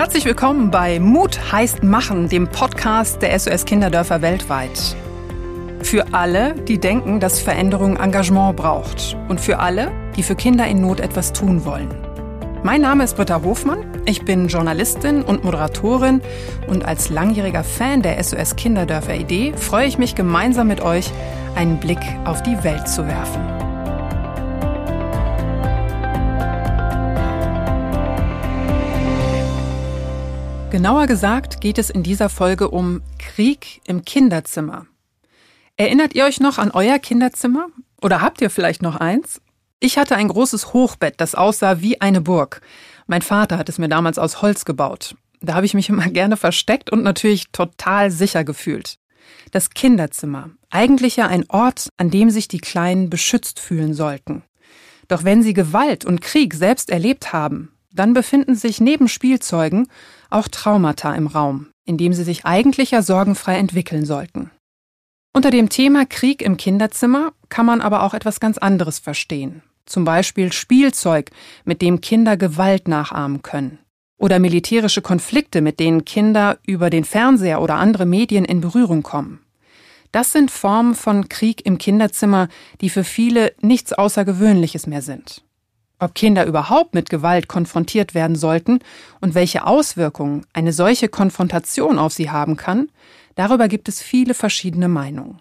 Herzlich willkommen bei Mut heißt Machen, dem Podcast der SOS Kinderdörfer weltweit. Für alle, die denken, dass Veränderung Engagement braucht. Und für alle, die für Kinder in Not etwas tun wollen. Mein Name ist Britta Hofmann. Ich bin Journalistin und Moderatorin und als langjähriger Fan der SOS Kinderdörfer Idee freue ich mich gemeinsam mit euch, einen Blick auf die Welt zu werfen. Genauer gesagt geht es in dieser Folge um Krieg im Kinderzimmer. Erinnert ihr euch noch an euer Kinderzimmer? Oder habt ihr vielleicht noch eins? Ich hatte ein großes Hochbett, das aussah wie eine Burg. Mein Vater hat es mir damals aus Holz gebaut. Da habe ich mich immer gerne versteckt und natürlich total sicher gefühlt. Das Kinderzimmer, eigentlich ja ein Ort, an dem sich die Kleinen beschützt fühlen sollten. Doch wenn sie Gewalt und Krieg selbst erlebt haben, dann befinden sich neben Spielzeugen auch Traumata im Raum, in dem sie sich eigentlich ja sorgenfrei entwickeln sollten. Unter dem Thema Krieg im Kinderzimmer kann man aber auch etwas ganz anderes verstehen. Zum Beispiel Spielzeug, mit dem Kinder Gewalt nachahmen können. Oder militärische Konflikte, mit denen Kinder über den Fernseher oder andere Medien in Berührung kommen. Das sind Formen von Krieg im Kinderzimmer, die für viele nichts Außergewöhnliches mehr sind. Ob Kinder überhaupt mit Gewalt konfrontiert werden sollten und welche Auswirkungen eine solche Konfrontation auf sie haben kann, darüber gibt es viele verschiedene Meinungen.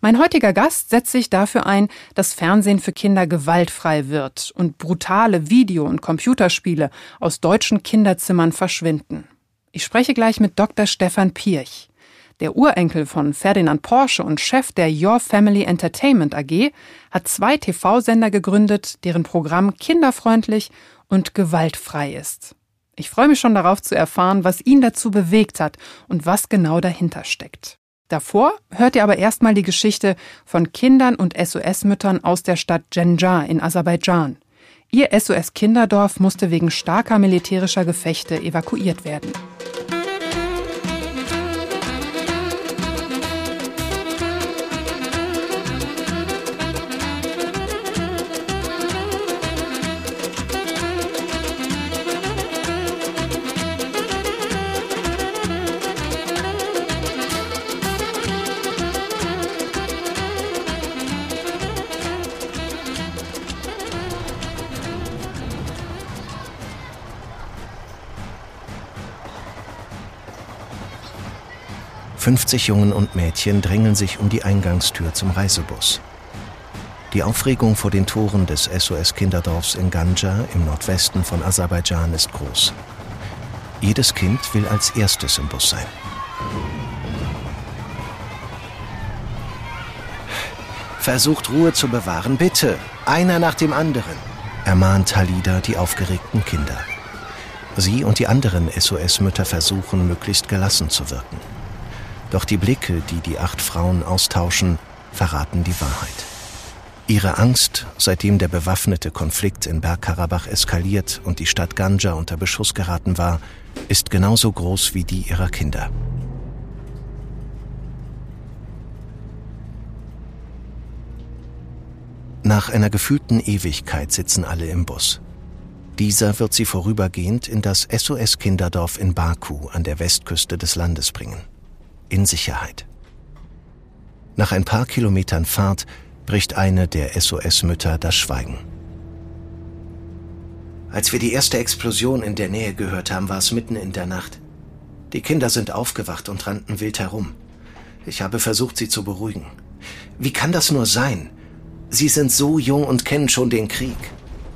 Mein heutiger Gast setzt sich dafür ein, dass Fernsehen für Kinder gewaltfrei wird und brutale Video- und Computerspiele aus deutschen Kinderzimmern verschwinden. Ich spreche gleich mit Dr. Stefan Pirch. Der Urenkel von Ferdinand Porsche und Chef der Your Family Entertainment AG hat zwei TV-Sender gegründet, deren Programm kinderfreundlich und gewaltfrei ist. Ich freue mich schon darauf zu erfahren, was ihn dazu bewegt hat und was genau dahinter steckt. Davor hört ihr aber erstmal die Geschichte von Kindern und SOS-Müttern aus der Stadt Genjar in Aserbaidschan. Ihr SOS-Kinderdorf musste wegen starker militärischer Gefechte evakuiert werden. 50 Jungen und Mädchen drängeln sich um die Eingangstür zum Reisebus. Die Aufregung vor den Toren des SOS Kinderdorfs in Ganja im Nordwesten von Aserbaidschan ist groß. Jedes Kind will als erstes im Bus sein. Versucht Ruhe zu bewahren, bitte. Einer nach dem anderen, ermahnt Halida die aufgeregten Kinder. Sie und die anderen SOS-Mütter versuchen, möglichst gelassen zu wirken. Doch die Blicke, die die acht Frauen austauschen, verraten die Wahrheit. Ihre Angst, seitdem der bewaffnete Konflikt in Bergkarabach eskaliert und die Stadt Ganja unter Beschuss geraten war, ist genauso groß wie die ihrer Kinder. Nach einer gefühlten Ewigkeit sitzen alle im Bus. Dieser wird sie vorübergehend in das SOS-Kinderdorf in Baku an der Westküste des Landes bringen in Sicherheit. Nach ein paar Kilometern Fahrt bricht eine der SOS-Mütter das Schweigen. Als wir die erste Explosion in der Nähe gehört haben, war es mitten in der Nacht. Die Kinder sind aufgewacht und rannten wild herum. Ich habe versucht, sie zu beruhigen. Wie kann das nur sein? Sie sind so jung und kennen schon den Krieg.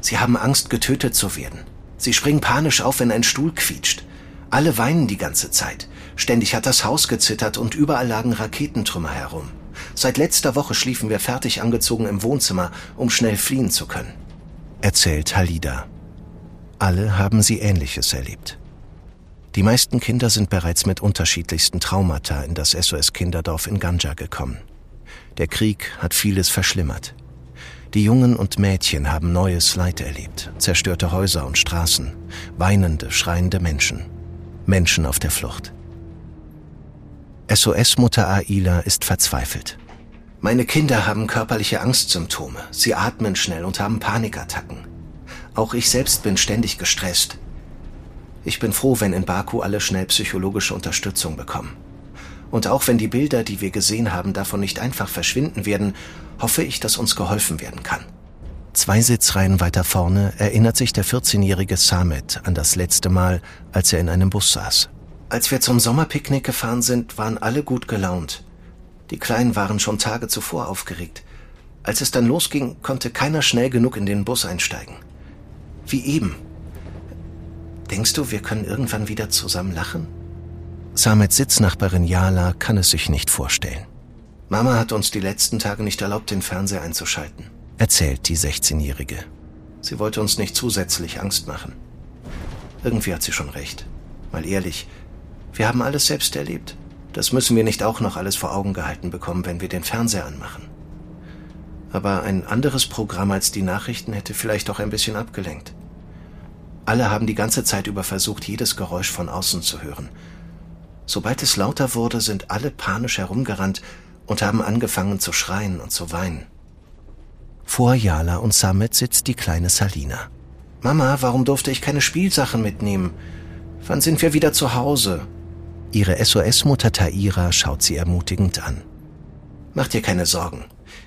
Sie haben Angst, getötet zu werden. Sie springen panisch auf, wenn ein Stuhl quietscht. Alle weinen die ganze Zeit. Ständig hat das Haus gezittert und überall lagen Raketentrümmer herum. Seit letzter Woche schliefen wir fertig angezogen im Wohnzimmer, um schnell fliehen zu können. Erzählt Halida. Alle haben sie Ähnliches erlebt. Die meisten Kinder sind bereits mit unterschiedlichsten Traumata in das SOS-Kinderdorf in Ganja gekommen. Der Krieg hat vieles verschlimmert. Die Jungen und Mädchen haben neues Leid erlebt, zerstörte Häuser und Straßen, weinende, schreiende Menschen, Menschen auf der Flucht. SOS-Mutter Aila ist verzweifelt. Meine Kinder haben körperliche Angstsymptome. Sie atmen schnell und haben Panikattacken. Auch ich selbst bin ständig gestresst. Ich bin froh, wenn in Baku alle schnell psychologische Unterstützung bekommen. Und auch wenn die Bilder, die wir gesehen haben, davon nicht einfach verschwinden werden, hoffe ich, dass uns geholfen werden kann. Zwei Sitzreihen weiter vorne erinnert sich der 14-jährige Samet an das letzte Mal, als er in einem Bus saß. Als wir zum Sommerpicknick gefahren sind, waren alle gut gelaunt. Die Kleinen waren schon Tage zuvor aufgeregt. Als es dann losging, konnte keiner schnell genug in den Bus einsteigen. Wie eben. Denkst du, wir können irgendwann wieder zusammen lachen? Samets Sitznachbarin Yala kann es sich nicht vorstellen. Mama hat uns die letzten Tage nicht erlaubt, den Fernseher einzuschalten, erzählt die 16-Jährige. Sie wollte uns nicht zusätzlich Angst machen. Irgendwie hat sie schon recht. Mal ehrlich, wir haben alles selbst erlebt. Das müssen wir nicht auch noch alles vor Augen gehalten bekommen, wenn wir den Fernseher anmachen. Aber ein anderes Programm als die Nachrichten hätte vielleicht auch ein bisschen abgelenkt. Alle haben die ganze Zeit über versucht, jedes Geräusch von außen zu hören Sobald es lauter wurde, sind alle panisch herumgerannt und haben angefangen zu schreien und zu weinen. Vor Yala und Samet sitzt die kleine Salina. Mama, warum durfte ich keine Spielsachen mitnehmen? Wann sind wir wieder zu Hause? Ihre SOS-Mutter Taira schaut sie ermutigend an. Mach dir keine Sorgen.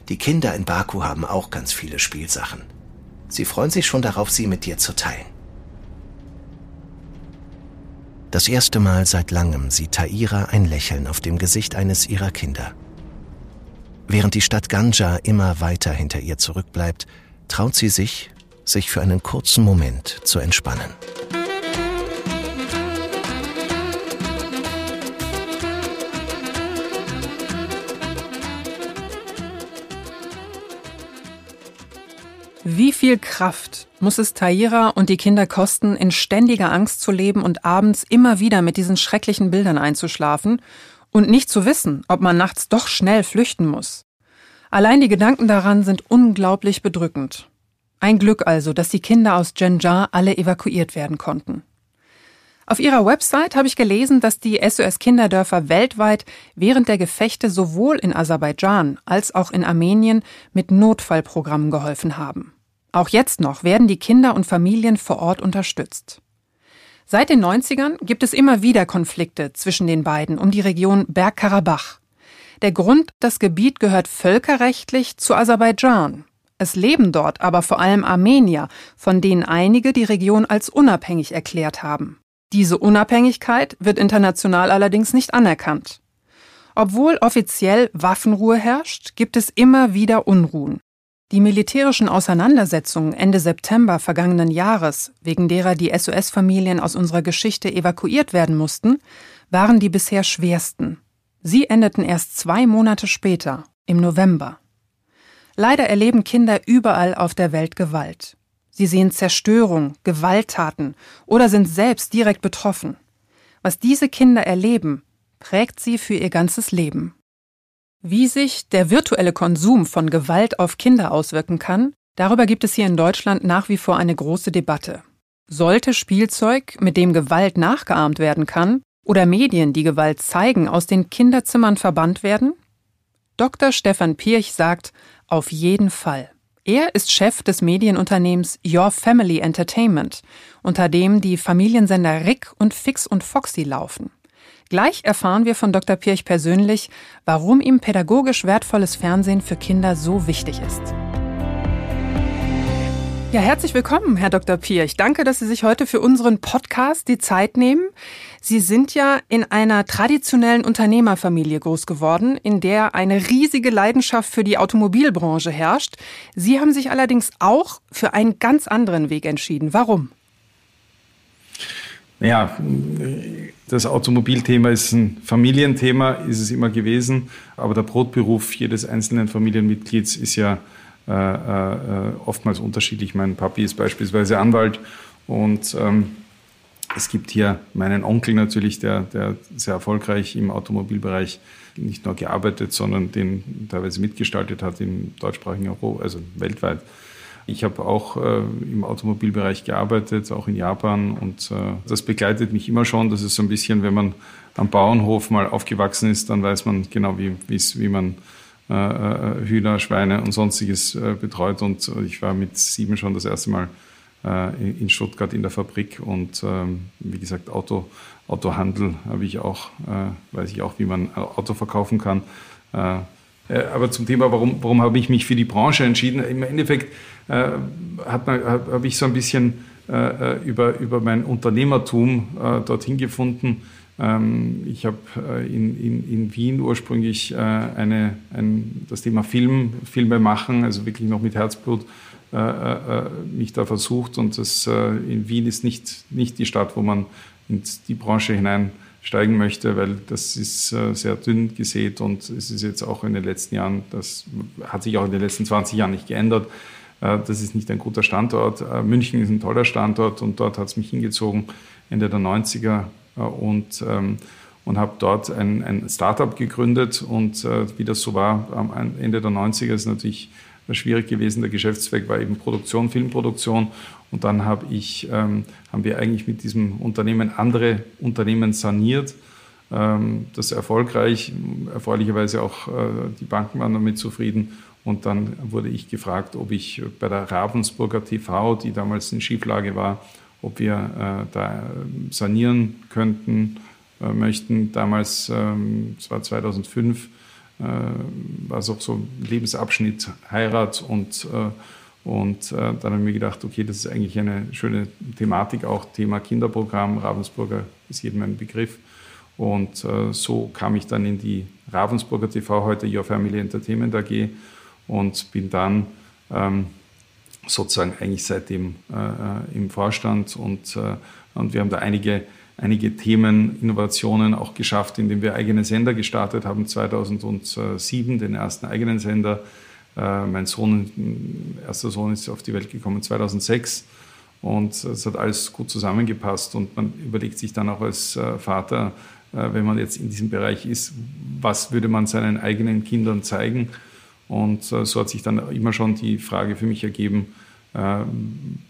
Die Kinder in Baku haben auch ganz viele Spielsachen. Sie freuen sich schon darauf, sie mit dir zu teilen. Das erste Mal seit langem sieht Taira ein Lächeln auf dem Gesicht eines ihrer Kinder. Während die Stadt Ganja immer weiter hinter ihr zurückbleibt, traut sie sich, sich für einen kurzen Moment zu entspannen. Wie viel Kraft muss es Taira und die Kinder kosten, in ständiger Angst zu leben und abends immer wieder mit diesen schrecklichen Bildern einzuschlafen und nicht zu wissen, ob man nachts doch schnell flüchten muss? Allein die Gedanken daran sind unglaublich bedrückend. Ein Glück also, dass die Kinder aus Genjar alle evakuiert werden konnten. Auf ihrer Website habe ich gelesen, dass die SOS Kinderdörfer weltweit während der Gefechte sowohl in Aserbaidschan als auch in Armenien mit Notfallprogrammen geholfen haben. Auch jetzt noch werden die Kinder und Familien vor Ort unterstützt. Seit den 90ern gibt es immer wieder Konflikte zwischen den beiden um die Region Bergkarabach. Der Grund, das Gebiet gehört völkerrechtlich zu Aserbaidschan. Es leben dort aber vor allem Armenier, von denen einige die Region als unabhängig erklärt haben. Diese Unabhängigkeit wird international allerdings nicht anerkannt. Obwohl offiziell Waffenruhe herrscht, gibt es immer wieder Unruhen. Die militärischen Auseinandersetzungen Ende September vergangenen Jahres, wegen derer die SOS-Familien aus unserer Geschichte evakuiert werden mussten, waren die bisher schwersten. Sie endeten erst zwei Monate später, im November. Leider erleben Kinder überall auf der Welt Gewalt. Sie sehen Zerstörung, Gewalttaten oder sind selbst direkt betroffen. Was diese Kinder erleben, prägt sie für ihr ganzes Leben. Wie sich der virtuelle Konsum von Gewalt auf Kinder auswirken kann, darüber gibt es hier in Deutschland nach wie vor eine große Debatte. Sollte Spielzeug, mit dem Gewalt nachgeahmt werden kann, oder Medien, die Gewalt zeigen, aus den Kinderzimmern verbannt werden? Dr. Stefan Pirch sagt, auf jeden Fall. Er ist Chef des Medienunternehmens Your Family Entertainment, unter dem die Familiensender Rick und Fix und Foxy laufen. Gleich erfahren wir von Dr. Pirch persönlich, warum ihm pädagogisch wertvolles Fernsehen für Kinder so wichtig ist. Ja, herzlich willkommen, Herr Dr. Pirch. Danke, dass Sie sich heute für unseren Podcast die Zeit nehmen. Sie sind ja in einer traditionellen Unternehmerfamilie groß geworden, in der eine riesige Leidenschaft für die Automobilbranche herrscht. Sie haben sich allerdings auch für einen ganz anderen Weg entschieden. Warum? Ja, das Automobilthema ist ein Familienthema, ist es immer gewesen. Aber der Brotberuf jedes einzelnen Familienmitglieds ist ja äh, äh, oftmals unterschiedlich. Mein Papi ist beispielsweise Anwalt und ähm, es gibt hier meinen Onkel natürlich, der, der sehr erfolgreich im Automobilbereich nicht nur gearbeitet, sondern den teilweise mitgestaltet hat im deutschsprachigen Europa, also weltweit. Ich habe auch äh, im Automobilbereich gearbeitet, auch in Japan und äh, das begleitet mich immer schon. Das ist so ein bisschen, wenn man am Bauernhof mal aufgewachsen ist, dann weiß man genau, wie, wie man äh, äh, Hühner, Schweine und sonstiges äh, betreut und ich war mit sieben schon das erste Mal in Stuttgart in der Fabrik und ähm, wie gesagt, Auto, Autohandel habe ich auch, weiß ich auch, wie man Auto verkaufen kann. Aber zum Thema, warum, warum habe ich mich für die Branche entschieden? Im Endeffekt habe hab ich so ein bisschen über, über mein Unternehmertum dorthin gefunden ähm, ich habe äh, in, in, in, Wien ursprünglich äh, eine, ein, das Thema Film, Filme machen, also wirklich noch mit Herzblut äh, mich da versucht. Und das, in Wien ist nicht, nicht die Stadt, wo man in die Branche hineinsteigen möchte, weil das ist sehr dünn gesät und es ist jetzt auch in den letzten Jahren, das hat sich auch in den letzten 20 Jahren nicht geändert. Das ist nicht ein guter Standort. München ist ein toller Standort und dort hat es mich hingezogen Ende der 90er äh, und, ähm, und habe dort ein, ein Startup gegründet. Und äh, wie das so war, am Ende der 90er ist natürlich schwierig gewesen. Der Geschäftszweck war eben Produktion, Filmproduktion. Und dann habe ich, ähm, haben wir eigentlich mit diesem Unternehmen andere Unternehmen saniert. Ähm, das erfolgreich, erfreulicherweise auch äh, die Banken waren damit zufrieden. Und dann wurde ich gefragt, ob ich bei der Ravensburger TV, die damals in Schieflage war, ob wir äh, da sanieren könnten, äh, möchten. Damals, ähm, das war 2005, äh, war es auch so ein Lebensabschnitt Heirat und und dann habe ich mir gedacht, okay, das ist eigentlich eine schöne Thematik, auch Thema Kinderprogramm. Ravensburger ist jedem ein Begriff. Und so kam ich dann in die Ravensburger TV, heute Your Family Entertainment AG, und bin dann ähm, sozusagen eigentlich seitdem äh, äh, im Vorstand und, äh, und wir haben da einige, einige Themen, Innovationen auch geschafft, indem wir eigene Sender gestartet haben, 2007 den ersten eigenen Sender. Äh, mein Sohn, erster Sohn ist auf die Welt gekommen 2006 und es hat alles gut zusammengepasst und man überlegt sich dann auch als äh, Vater, äh, wenn man jetzt in diesem Bereich ist, was würde man seinen eigenen Kindern zeigen? Und äh, so hat sich dann immer schon die Frage für mich ergeben, äh,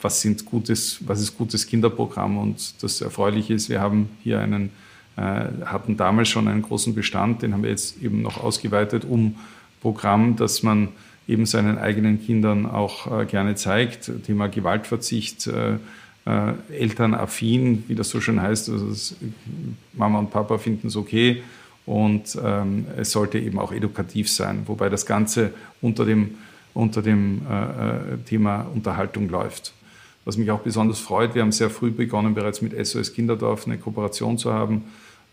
was, sind gutes, was ist gutes Kinderprogramm? Und das Erfreuliche ist, wir haben hier einen, äh, hatten damals schon einen großen Bestand, den haben wir jetzt eben noch ausgeweitet um Programm, das man eben seinen eigenen Kindern auch gerne zeigt. Thema Gewaltverzicht, elternaffin, wie das so schön heißt. Also Mama und Papa finden es okay, und ähm, es sollte eben auch edukativ sein, wobei das Ganze unter dem, unter dem äh, äh Thema Unterhaltung läuft. Was mich auch besonders freut, wir haben sehr früh begonnen, bereits mit SOS Kinderdorf eine Kooperation zu haben,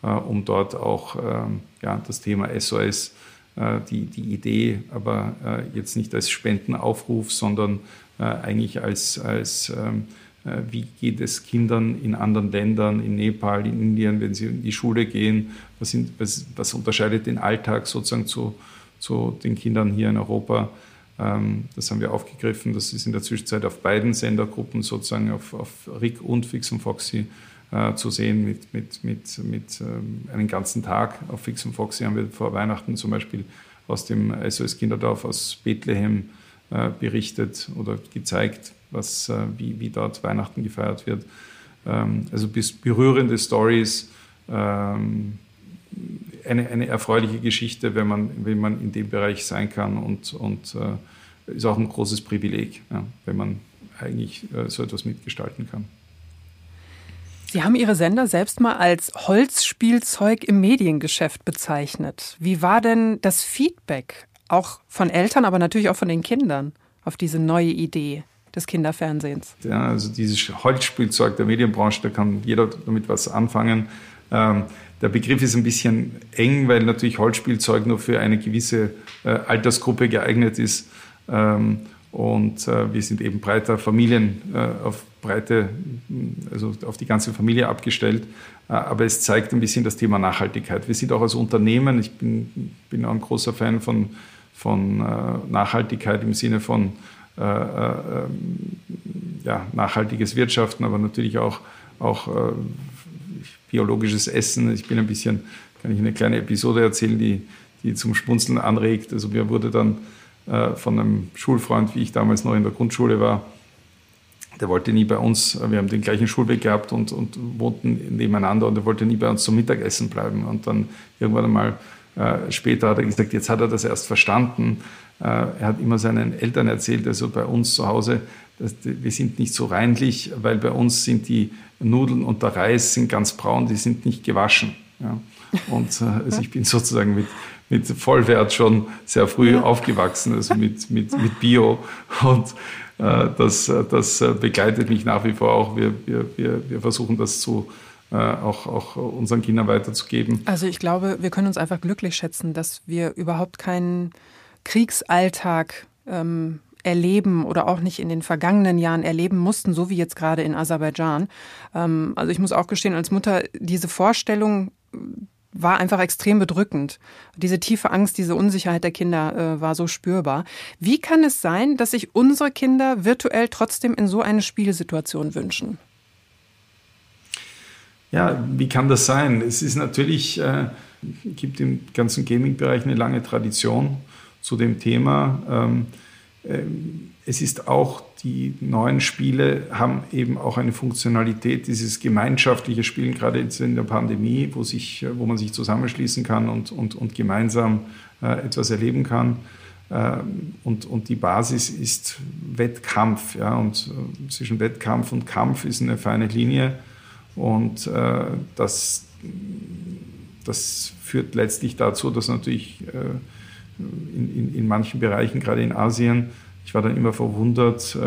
äh, um dort auch ähm, ja, das Thema SOS, äh, die, die Idee, aber äh, jetzt nicht als Spendenaufruf, sondern äh, eigentlich als, als ähm, äh, wie geht es Kindern in anderen Ländern, in Nepal, in Indien, wenn sie in die Schule gehen? Was, sind, was, was unterscheidet den Alltag sozusagen zu, zu, den Kindern hier in Europa? Ähm, das haben wir aufgegriffen. Das ist in der Zwischenzeit auf beiden Sendergruppen, sozusagen auf, auf RIC und Fix und Foxy, äh, zu sehen mit, mit, mit, mit ähm, einem ganzen Tag. Auf Fix und Foxy haben wir vor Weihnachten zum Beispiel aus dem SOS Kinderdorf aus Bethlehem äh, berichtet oder gezeigt, was, äh, wie, wie dort Weihnachten gefeiert wird. Ähm, also bis berührende Stories, ähm, eine, eine erfreuliche Geschichte, wenn man, wenn man in dem Bereich sein kann und, und äh, ist auch ein großes Privileg, ja, wenn man eigentlich äh, so etwas mitgestalten kann. Sie haben Ihre Sender selbst mal als Holzspielzeug im Mediengeschäft bezeichnet. Wie war denn das Feedback, auch von Eltern, aber natürlich auch von den Kindern, auf diese neue Idee? Des Kinderfernsehens. Ja, also dieses Holzspielzeug der Medienbranche, da kann jeder damit was anfangen. Ähm, der Begriff ist ein bisschen eng, weil natürlich Holzspielzeug nur für eine gewisse äh, Altersgruppe geeignet ist. Ähm, und äh, wir sind eben breiter Familien äh, auf breite, also auf die ganze Familie abgestellt. Äh, aber es zeigt ein bisschen das Thema Nachhaltigkeit. Wir sind auch als Unternehmen, ich bin, bin auch ein großer Fan von, von äh, Nachhaltigkeit im Sinne von äh, äh, ja, nachhaltiges Wirtschaften, aber natürlich auch, auch äh, biologisches Essen. Ich bin ein bisschen, kann ich eine kleine Episode erzählen, die, die zum Schmunzeln anregt. Also mir wurde dann von einem Schulfreund, wie ich damals noch in der Grundschule war, der wollte nie bei uns, wir haben den gleichen Schulweg gehabt und, und wohnten nebeneinander und er wollte nie bei uns zum Mittagessen bleiben. Und dann irgendwann einmal später hat er gesagt, jetzt hat er das erst verstanden. Äh, er hat immer seinen Eltern erzählt, also bei uns zu Hause, wir sind nicht so reinlich, weil bei uns sind die Nudeln und der Reis sind ganz braun, die sind nicht gewaschen. Ja. Und äh, also ich bin sozusagen mit, mit Vollwert schon sehr früh ja. aufgewachsen, also mit, mit, mit Bio. Und äh, das, das begleitet mich nach wie vor auch. Wir, wir, wir, wir versuchen das zu, äh, auch, auch unseren Kindern weiterzugeben. Also ich glaube, wir können uns einfach glücklich schätzen, dass wir überhaupt keinen Kriegsalltag ähm, erleben oder auch nicht in den vergangenen Jahren erleben mussten, so wie jetzt gerade in Aserbaidschan. Ähm, also ich muss auch gestehen, als Mutter, diese Vorstellung war einfach extrem bedrückend. Diese tiefe Angst, diese Unsicherheit der Kinder äh, war so spürbar. Wie kann es sein, dass sich unsere Kinder virtuell trotzdem in so eine Spielsituation wünschen? Ja, wie kann das sein? Es ist natürlich, äh, gibt im ganzen Gaming-Bereich eine lange Tradition zu dem Thema. Ähm, äh, es ist auch, die neuen Spiele haben eben auch eine Funktionalität, dieses gemeinschaftliche Spielen, gerade jetzt in der Pandemie, wo, sich, wo man sich zusammenschließen kann und, und, und gemeinsam äh, etwas erleben kann. Ähm, und, und die Basis ist Wettkampf. Ja? Und äh, zwischen Wettkampf und Kampf ist eine feine Linie. Und äh, das, das führt letztlich dazu, dass natürlich äh, in, in, in manchen Bereichen, gerade in Asien, ich war dann immer verwundert, äh,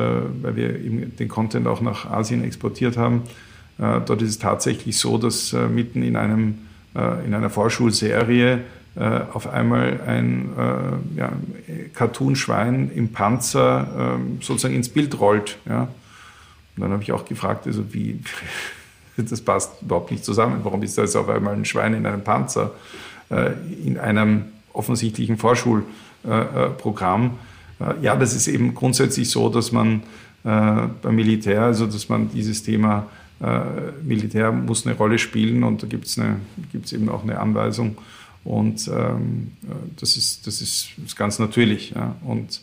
weil wir eben den Content auch nach Asien exportiert haben. Äh, dort ist es tatsächlich so, dass äh, mitten in, einem, äh, in einer Vorschulserie auf einmal ein ja, Cartoon-Schwein im Panzer ähm, sozusagen ins Bild rollt. Ja. Und dann habe ich auch gefragt, also wie, das passt überhaupt nicht zusammen. Warum ist da jetzt auf einmal ein Schwein in einem Panzer äh, in einem offensichtlichen Vorschulprogramm? Äh, ja, das ist eben grundsätzlich so, dass man äh, beim Militär, also dass man dieses Thema Militär muss eine Rolle spielen und da gibt es eben auch eine Anweisung. Und ähm, das, ist, das, ist, das ist ganz natürlich. Ja. Und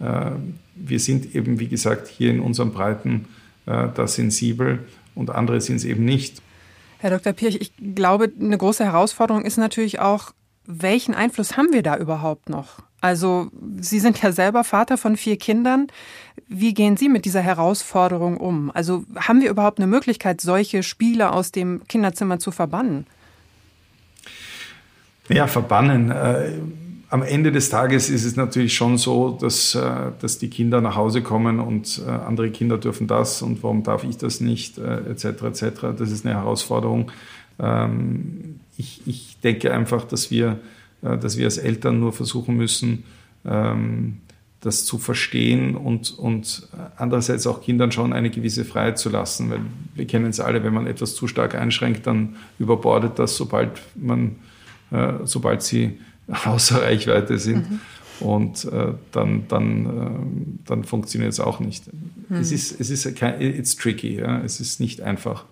äh, wir sind eben, wie gesagt, hier in unseren Breiten äh, da sensibel und andere sind es eben nicht. Herr Dr. Pirch, ich glaube, eine große Herausforderung ist natürlich auch, welchen Einfluss haben wir da überhaupt noch? Also Sie sind ja selber Vater von vier Kindern. Wie gehen Sie mit dieser Herausforderung um? Also haben wir überhaupt eine Möglichkeit, solche Spiele aus dem Kinderzimmer zu verbannen? Ja, verbannen. Äh, am Ende des Tages ist es natürlich schon so, dass, äh, dass die Kinder nach Hause kommen und äh, andere Kinder dürfen das und warum darf ich das nicht, etc. Äh, etc. Das ist eine Herausforderung. Ähm, ich, ich denke einfach, dass wir, dass wir als Eltern nur versuchen müssen, ähm, das zu verstehen und, und andererseits auch Kindern schon eine gewisse Freiheit zu lassen, weil wir kennen es alle, wenn man etwas zu stark einschränkt, dann überbordet das, sobald man, sobald sie außer Reichweite sind. Mhm. Und äh, dann, dann, äh, dann funktioniert es auch nicht. Mhm. Es ist, es ist kein, it's tricky, ja? es ist nicht einfach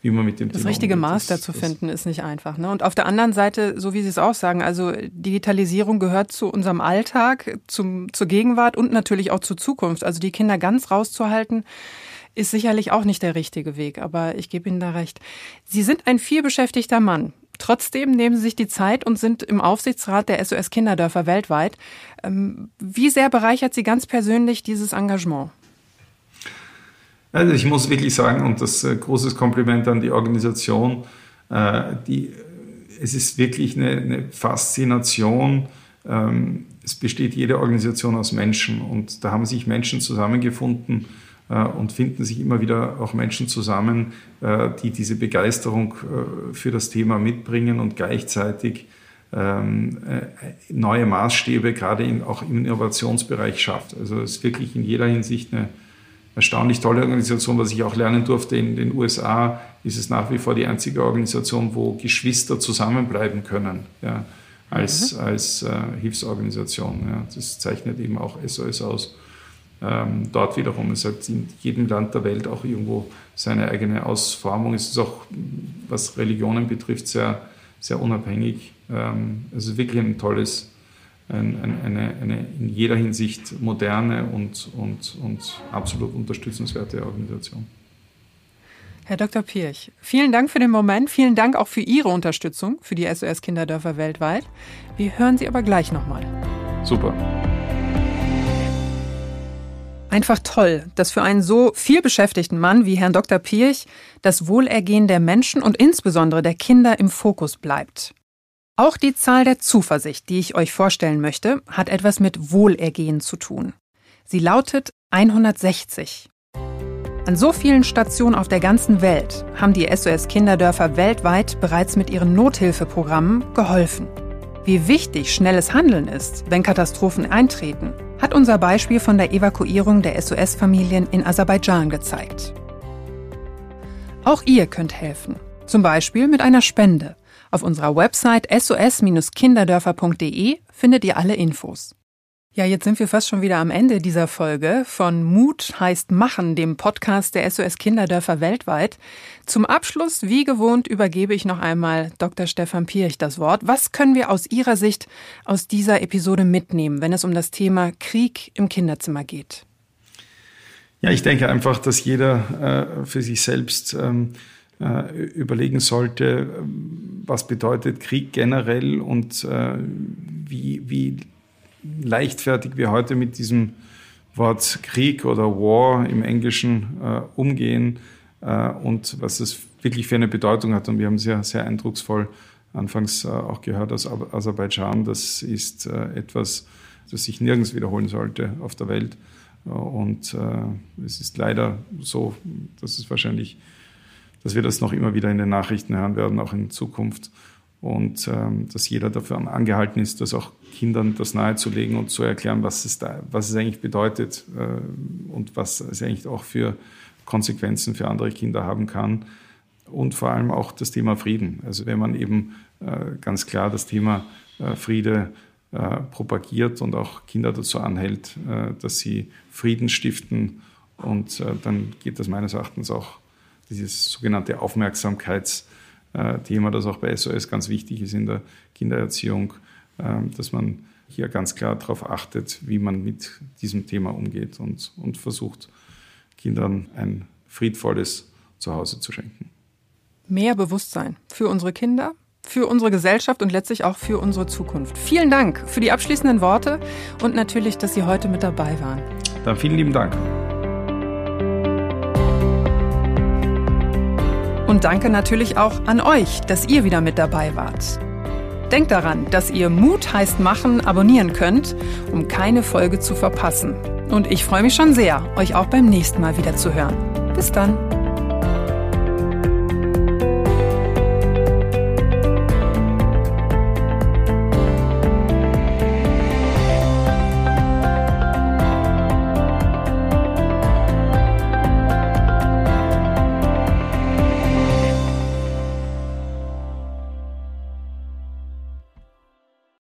wie man mit dem Das Thema richtige umgeht. Maß dazu finden ist nicht einfach. Ne? Und auf der anderen Seite, so wie Sie es auch sagen, also Digitalisierung gehört zu unserem Alltag, zum, zur Gegenwart und natürlich auch zur Zukunft. Also die Kinder ganz rauszuhalten, ist sicherlich auch nicht der richtige Weg. Aber ich gebe Ihnen da recht. Sie sind ein vielbeschäftigter Mann. Trotzdem nehmen Sie sich die Zeit und sind im Aufsichtsrat der SOS Kinderdörfer weltweit. Ähm, wie sehr bereichert Sie ganz persönlich dieses Engagement? Also ich muss wirklich sagen, und das äh, großes Kompliment an die Organisation, äh, die, es ist wirklich eine, eine Faszination. Ähm, es besteht jede Organisation aus Menschen und da haben sich Menschen zusammengefunden, und finden sich immer wieder auch Menschen zusammen, äh, die diese Begeisterung äh, für das Thema mitbringen und gleichzeitig ähm, neue Maßstäbe gerade in, auch im Innovationsbereich schafft. Also es ist wirklich in jeder Hinsicht eine erstaunlich tolle Organisation, was ich auch lernen durfte. In den USA ist es nach wie vor die einzige Organisation, wo Geschwister zusammenbleiben können. Ja, als, mhm. als äh, Hilfsorganisation. Ja. Das zeichnet eben auch SOS aus. Ähm, dort wiederum ist halt in jedem Land der Welt auch irgendwo seine eigene Ausformung. Es ist auch, was Religionen betrifft, sehr, sehr unabhängig. Ähm, es ist wirklich ein tolles, ein, ein, eine, eine in jeder Hinsicht moderne und, und, und absolut unterstützenswerte Organisation. Herr Dr. Pirch, vielen Dank für den Moment, vielen Dank auch für Ihre Unterstützung für die SOS Kinderdörfer weltweit. Wir hören Sie aber gleich nochmal. Super. Einfach toll, dass für einen so viel beschäftigten Mann wie Herrn Dr. Pirch das Wohlergehen der Menschen und insbesondere der Kinder im Fokus bleibt. Auch die Zahl der Zuversicht, die ich euch vorstellen möchte, hat etwas mit Wohlergehen zu tun. Sie lautet 160. An so vielen Stationen auf der ganzen Welt haben die SOS Kinderdörfer weltweit bereits mit ihren Nothilfeprogrammen geholfen. Wie wichtig schnelles Handeln ist, wenn Katastrophen eintreten, hat unser Beispiel von der Evakuierung der SOS-Familien in Aserbaidschan gezeigt. Auch ihr könnt helfen, zum Beispiel mit einer Spende. Auf unserer Website sos-kinderdörfer.de findet ihr alle Infos. Ja, jetzt sind wir fast schon wieder am Ende dieser Folge von Mut heißt Machen, dem Podcast der SOS Kinderdörfer weltweit. Zum Abschluss, wie gewohnt, übergebe ich noch einmal Dr. Stefan Pirch das Wort. Was können wir aus Ihrer Sicht aus dieser Episode mitnehmen, wenn es um das Thema Krieg im Kinderzimmer geht? Ja, ich denke einfach, dass jeder äh, für sich selbst ähm, äh, überlegen sollte, was bedeutet Krieg generell und äh, wie, wie leichtfertig wir heute mit diesem Wort Krieg oder War im Englischen äh, umgehen äh, und was es wirklich für eine Bedeutung hat. Und wir haben sehr, sehr eindrucksvoll anfangs äh, auch gehört aus Aserbaidschan. Das ist äh, etwas, das sich nirgends wiederholen sollte auf der Welt. Äh, und äh, es ist leider so, dass es wahrscheinlich, dass wir das noch immer wieder in den Nachrichten hören werden, auch in Zukunft und ähm, dass jeder dafür angehalten ist, das auch Kindern das nahezulegen und zu erklären, was es, da, was es eigentlich bedeutet äh, und was es eigentlich auch für Konsequenzen für andere Kinder haben kann. Und vor allem auch das Thema Frieden. Also wenn man eben äh, ganz klar das Thema äh, Friede äh, propagiert und auch Kinder dazu anhält, äh, dass sie Frieden stiften und äh, dann geht das meines Erachtens auch dieses sogenannte Aufmerksamkeits- Thema, das auch bei SOS ganz wichtig ist in der Kindererziehung, ähm, dass man hier ganz klar darauf achtet, wie man mit diesem Thema umgeht und, und versucht, Kindern ein friedvolles Zuhause zu schenken. Mehr Bewusstsein für unsere Kinder, für unsere Gesellschaft und letztlich auch für unsere Zukunft. Vielen Dank für die abschließenden Worte und natürlich, dass Sie heute mit dabei waren. Dann vielen lieben Dank. Und danke natürlich auch an euch, dass ihr wieder mit dabei wart. Denkt daran, dass ihr Mut heißt machen abonnieren könnt, um keine Folge zu verpassen. Und ich freue mich schon sehr, euch auch beim nächsten Mal wieder zu hören. Bis dann.